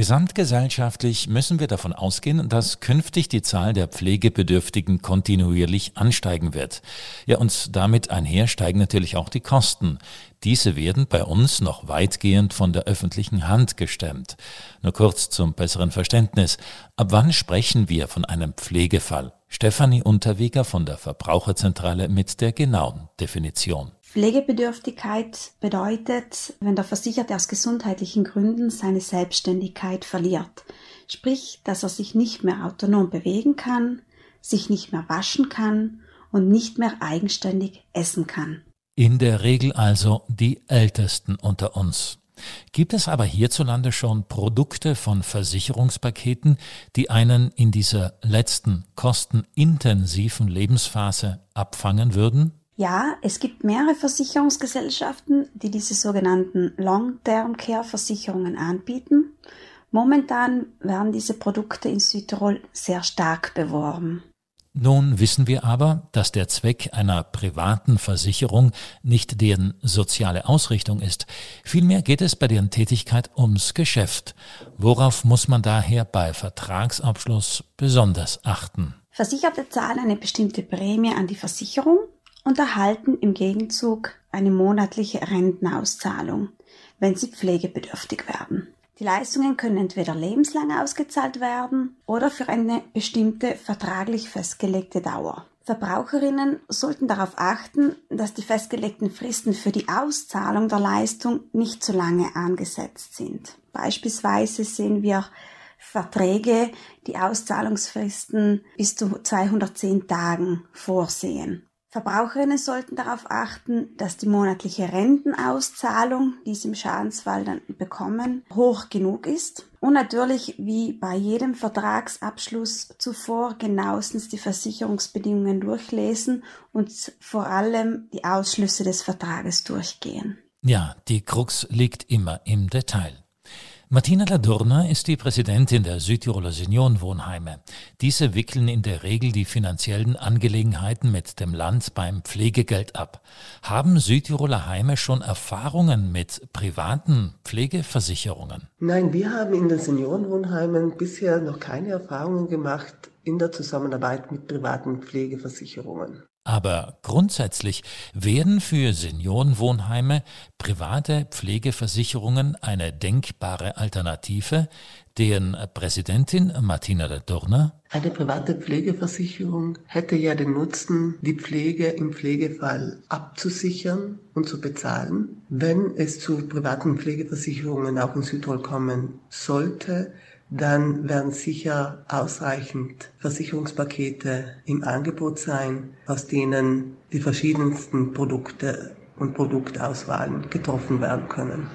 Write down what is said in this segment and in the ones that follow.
Gesamtgesellschaftlich müssen wir davon ausgehen, dass künftig die Zahl der Pflegebedürftigen kontinuierlich ansteigen wird. Ja, und damit einher steigen natürlich auch die Kosten. Diese werden bei uns noch weitgehend von der öffentlichen Hand gestemmt. Nur kurz zum besseren Verständnis. Ab wann sprechen wir von einem Pflegefall? Stefanie Unterweger von der Verbraucherzentrale mit der genauen Definition. Pflegebedürftigkeit bedeutet, wenn der Versicherte aus gesundheitlichen Gründen seine Selbstständigkeit verliert. Sprich, dass er sich nicht mehr autonom bewegen kann, sich nicht mehr waschen kann und nicht mehr eigenständig essen kann. In der Regel also die Ältesten unter uns. Gibt es aber hierzulande schon Produkte von Versicherungspaketen, die einen in dieser letzten kostenintensiven Lebensphase abfangen würden? Ja, es gibt mehrere Versicherungsgesellschaften, die diese sogenannten Long-Term-Care-Versicherungen anbieten. Momentan werden diese Produkte in Südtirol sehr stark beworben. Nun wissen wir aber, dass der Zweck einer privaten Versicherung nicht deren soziale Ausrichtung ist. Vielmehr geht es bei deren Tätigkeit ums Geschäft. Worauf muss man daher bei Vertragsabschluss besonders achten? Versicherte zahlen eine bestimmte Prämie an die Versicherung und erhalten im Gegenzug eine monatliche Rentenauszahlung, wenn sie pflegebedürftig werden. Die Leistungen können entweder lebenslang ausgezahlt werden oder für eine bestimmte vertraglich festgelegte Dauer. Verbraucherinnen sollten darauf achten, dass die festgelegten Fristen für die Auszahlung der Leistung nicht zu lange angesetzt sind. Beispielsweise sehen wir Verträge, die Auszahlungsfristen bis zu 210 Tagen vorsehen. Verbraucherinnen sollten darauf achten, dass die monatliche Rentenauszahlung, die sie im Schadensfall dann bekommen, hoch genug ist. Und natürlich, wie bei jedem Vertragsabschluss zuvor, genauestens die Versicherungsbedingungen durchlesen und vor allem die Ausschlüsse des Vertrages durchgehen. Ja, die Krux liegt immer im Detail. Martina Ladurna ist die Präsidentin der Südtiroler Seniorenwohnheime. Diese wickeln in der Regel die finanziellen Angelegenheiten mit dem Land beim Pflegegeld ab. Haben Südtiroler Heime schon Erfahrungen mit privaten Pflegeversicherungen? Nein, wir haben in den Seniorenwohnheimen bisher noch keine Erfahrungen gemacht in der Zusammenarbeit mit privaten Pflegeversicherungen. Aber grundsätzlich werden für Seniorenwohnheime private Pflegeversicherungen eine denkbare Alternative, deren Präsidentin Martina de Dorner eine private Pflegeversicherung hätte ja den Nutzen, die Pflege im Pflegefall abzusichern und zu bezahlen. Wenn es zu privaten Pflegeversicherungen auch in Südtirol kommen sollte, dann werden sicher ausreichend Versicherungspakete im Angebot sein, aus denen die verschiedensten Produkte und Produktauswahlen getroffen werden können.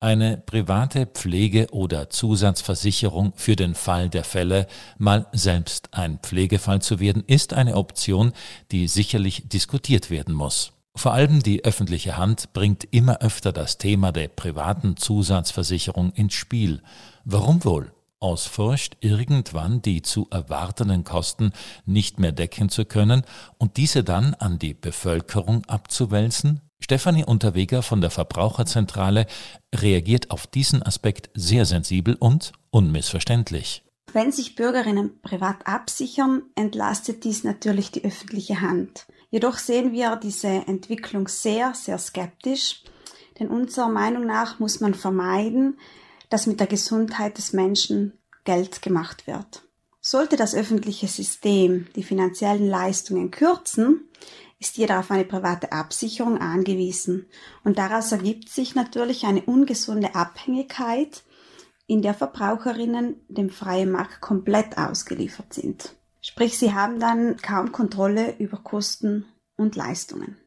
Eine private Pflege- oder Zusatzversicherung für den Fall der Fälle, mal selbst ein Pflegefall zu werden, ist eine Option, die sicherlich diskutiert werden muss. Vor allem die öffentliche Hand bringt immer öfter das Thema der privaten Zusatzversicherung ins Spiel. Warum wohl? Aus Furcht, irgendwann die zu erwartenden Kosten nicht mehr decken zu können und diese dann an die Bevölkerung abzuwälzen? Stefanie Unterweger von der Verbraucherzentrale reagiert auf diesen Aspekt sehr sensibel und unmissverständlich. Wenn sich Bürgerinnen privat absichern, entlastet dies natürlich die öffentliche Hand. Jedoch sehen wir diese Entwicklung sehr, sehr skeptisch, denn unserer Meinung nach muss man vermeiden, dass mit der Gesundheit des Menschen Geld gemacht wird. Sollte das öffentliche System die finanziellen Leistungen kürzen, ist jeder auf eine private Absicherung angewiesen und daraus ergibt sich natürlich eine ungesunde Abhängigkeit, in der Verbraucherinnen dem freien Markt komplett ausgeliefert sind. Sprich, sie haben dann kaum Kontrolle über Kosten und Leistungen.